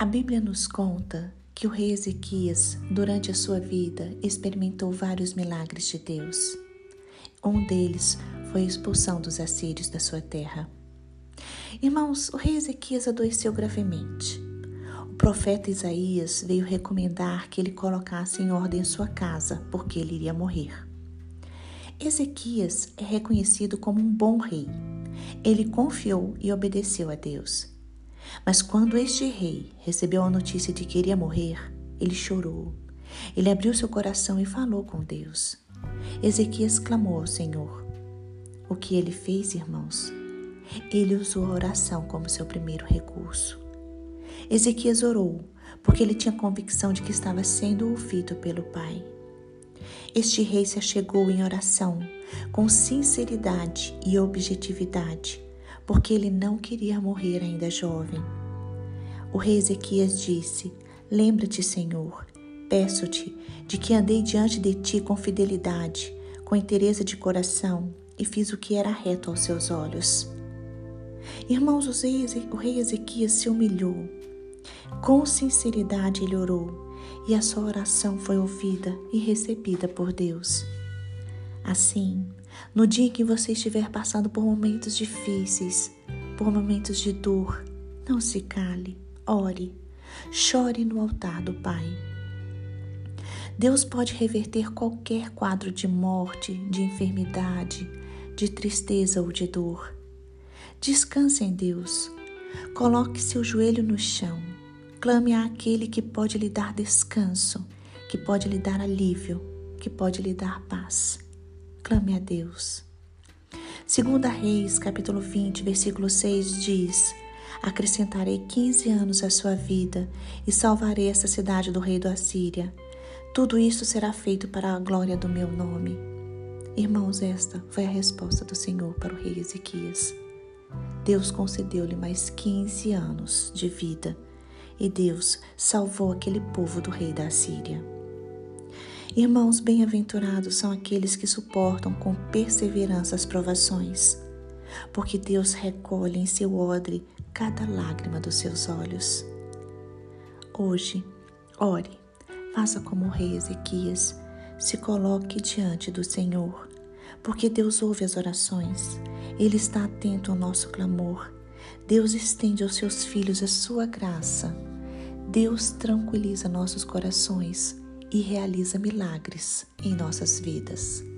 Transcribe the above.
A Bíblia nos conta que o rei Ezequias, durante a sua vida, experimentou vários milagres de Deus. Um deles foi a expulsão dos assírios da sua terra. Irmãos, o rei Ezequias adoeceu gravemente. O profeta Isaías veio recomendar que ele colocasse em ordem sua casa, porque ele iria morrer. Ezequias é reconhecido como um bom rei. Ele confiou e obedeceu a Deus. Mas quando este rei recebeu a notícia de que iria morrer, ele chorou. Ele abriu seu coração e falou com Deus. Ezequias clamou ao Senhor. O que ele fez, irmãos? Ele usou a oração como seu primeiro recurso. Ezequias orou porque ele tinha convicção de que estava sendo ouvido pelo Pai. Este rei se achegou em oração com sinceridade e objetividade porque ele não queria morrer ainda jovem. O rei Ezequias disse: Lembra-te, Senhor, peço-te de que andei diante de ti com fidelidade, com interesse de coração e fiz o que era reto aos seus olhos. Irmãos, o rei Ezequias se humilhou. Com sinceridade ele orou e a sua oração foi ouvida e recebida por Deus. Assim, no dia em que você estiver passando por momentos difíceis, por momentos de dor, não se cale, ore, chore no altar do Pai. Deus pode reverter qualquer quadro de morte, de enfermidade, de tristeza ou de dor. Descanse em Deus. Coloque seu joelho no chão. Clame àquele que pode lhe dar descanso, que pode lhe dar alívio, que pode lhe dar paz. Clame a Deus. Segunda Reis, capítulo 20, versículo 6 diz: Acrescentarei 15 anos à sua vida e salvarei essa cidade do rei do Assíria. Tudo isso será feito para a glória do meu nome. Irmãos, esta foi a resposta do Senhor para o rei Ezequias. Deus concedeu-lhe mais 15 anos de vida e Deus salvou aquele povo do rei da Assíria. Irmãos, bem-aventurados são aqueles que suportam com perseverança as provações, porque Deus recolhe em seu odre cada lágrima dos seus olhos. Hoje, ore, faça como o rei Ezequias, se coloque diante do Senhor, porque Deus ouve as orações, Ele está atento ao nosso clamor. Deus estende aos seus filhos a sua graça. Deus tranquiliza nossos corações e realiza milagres em nossas vidas.